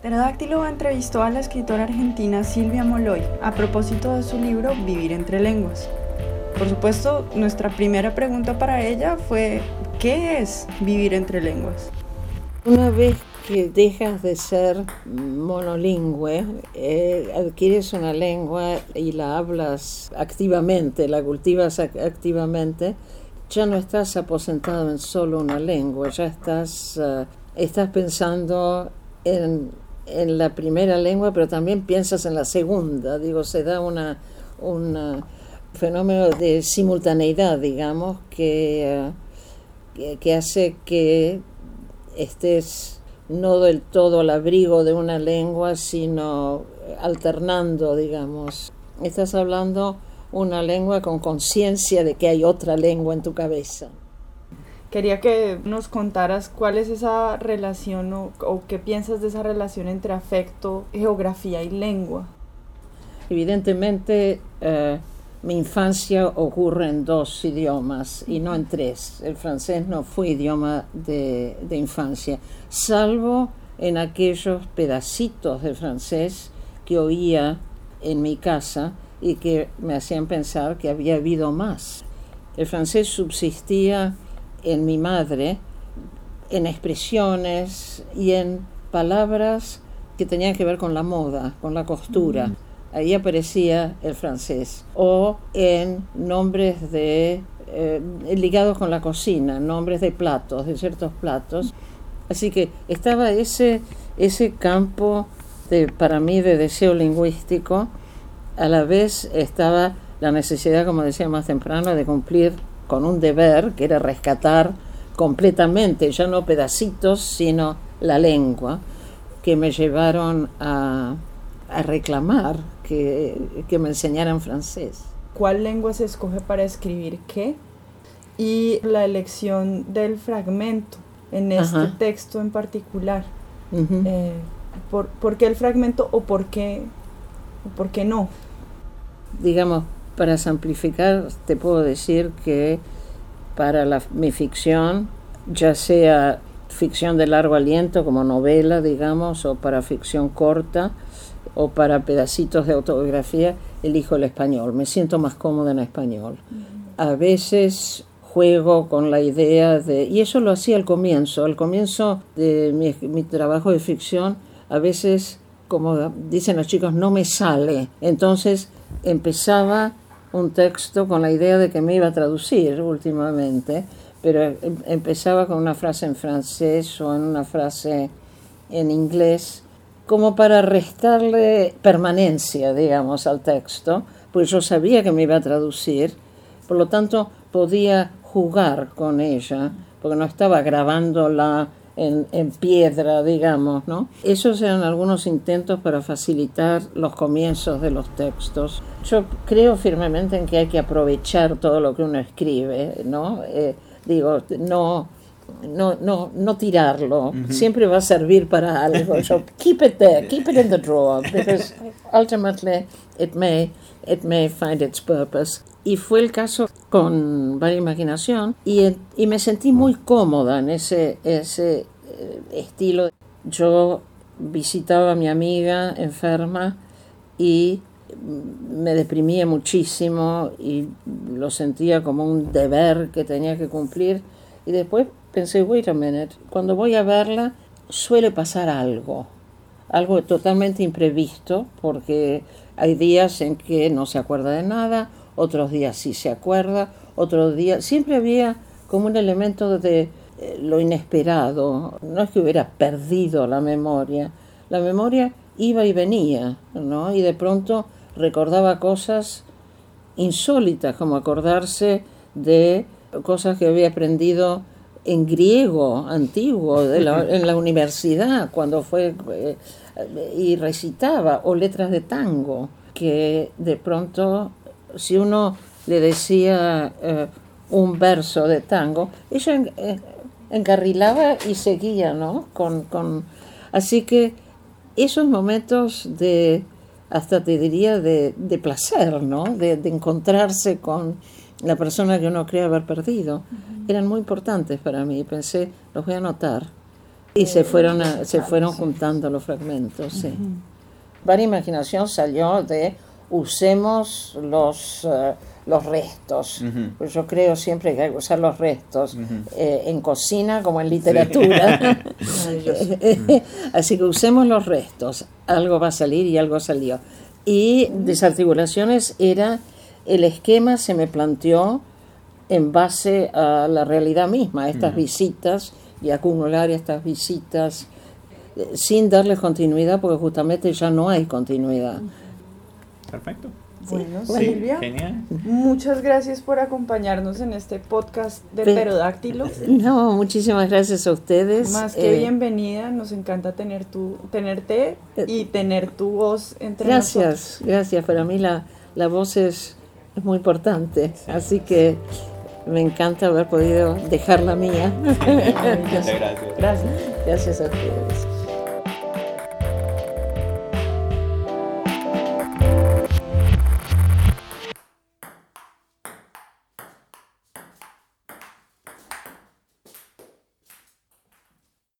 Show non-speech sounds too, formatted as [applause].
Pterodáctilo entrevistó a la escritora argentina Silvia Moloy a propósito de su libro Vivir entre lenguas. Por supuesto, nuestra primera pregunta para ella fue, ¿qué es vivir entre lenguas? Una vez que dejas de ser monolingüe, eh, adquieres una lengua y la hablas activamente, la cultivas activamente, ya no estás aposentado en solo una lengua, ya estás, eh, estás pensando en, en, la primera lengua, pero también piensas en la segunda. Digo, se da una, un fenómeno de simultaneidad, digamos, que, eh, que, hace que estés no del todo al abrigo de una lengua, sino alternando, digamos. Estás hablando una lengua con conciencia de que hay otra lengua en tu cabeza. Quería que nos contaras cuál es esa relación o, qué piensas de esa relación entre afecto, geografía y lengua. Evidentemente, eh, mi infancia ocurre en dos idiomas y no en tres. El francés no fue idioma de, de infancia, salvo en aquellos pedacitos de francés que oía en mi casa y que me hacían pensar que había habido más. El francés subsistía en mi madre en expresiones y en palabras que tenían que ver con la moda, con la costura. Ahí aparecía el francés, o en nombres de eh, ligados con la cocina, nombres de platos, de ciertos platos. Así que estaba ese, ese campo de, para mí de deseo lingüístico, a la vez estaba la necesidad, como decía más temprano, de cumplir con un deber, que era rescatar completamente, ya no pedacitos, sino la lengua, que me llevaron a, a reclamar que, me enseñaran francés. ¿Cuál lengua se escoge para escribir qué? Y la elección del fragmento en este texto en particular. Eh, ¿por, qué el fragmento o por qué, o por qué no? Digamos, para simplificar, te puedo decir que para la, mi ficción, ya sea ficción de largo aliento como novela, digamos, o para ficción corta, o para pedacitos de autobiografía, elijo el español. Me siento más cómoda en español. A veces juego con la idea de... Y eso lo hacía al comienzo. Al comienzo de mi, mi trabajo de ficción, a veces, como dicen los chicos, no me sale. Entonces empezaba un texto con la idea de que me iba a traducir últimamente, pero em, empezaba con una frase en francés o en una frase en inglés como para restarle permanencia, digamos, al texto, pues yo sabía que me iba a traducir, por lo tanto podía jugar con ella, porque no estaba grabándola en, en, piedra, digamos, ¿no? Esos eran algunos intentos para facilitar los comienzos de los textos. Yo creo firmemente en que hay que aprovechar todo lo que uno escribe, ¿no? Eh, digo, no no, no, no tirarlo. Siempre va a servir para algo. So [laughs] keep it there, keep it in the drawer, because ultimately it may, it may find its purpose. Y fue el caso con Varia Imaginación y, y me sentí muy cómoda en ese, ese eh, estilo. Yo visitaba a mi amiga enferma y me deprimía muchísimo y lo sentía como un deber que tenía que cumplir y después pensé, wait a minute, cuando voy a verla suele pasar algo, algo totalmente imprevisto, porque hay días en que no se acuerda de nada, otros días sí se acuerda, otros días siempre había como un elemento de eh, lo inesperado, no es que hubiera perdido la memoria, la memoria iba y venía, ¿no? Y de pronto recordaba cosas insólitas, como acordarse de cosas que había aprendido en griego antiguo en la universidad cuando fue eh, y recitaba o letras de tango que de pronto si uno le decía eh, un verso de tango ella eh, encarrilaba y seguía no con, con así que esos momentos de hasta te diría de, de placer no de, de encontrarse con la persona que uno cree haber perdido, eran muy importantes para mí. Pensé, los voy a anotar. Y se fueron, se fueron juntando los fragmentos, sí. Varia imaginación salió de usemos los, eh, los restos. pues yo creo siempre que hay que usar los restos eh, en cocina como en literatura. [laughs] Así que usemos los restos. Algo va a salir y algo salió. Y desarticulaciones era el esquema se me planteó en base a la realidad misma, estas visitas y acumular estas visitas eh, sin darles continuidad, porque justamente ya no hay continuidad. Perfecto. Bueno, Silvia, muchas gracias por acompañarnos en este podcast de Perodáctilo. No, muchísimas gracias a ustedes. Más que eh, bienvenida, nos encanta tener tu, tenerte eh, y tener tu voz entre gracias, nosotros. Gracias, gracias. Para mí la, la voz es, es muy importante, así que me encanta haber podido dejar la mía. [laughs] Gracias. Gracias. Gracias a ustedes.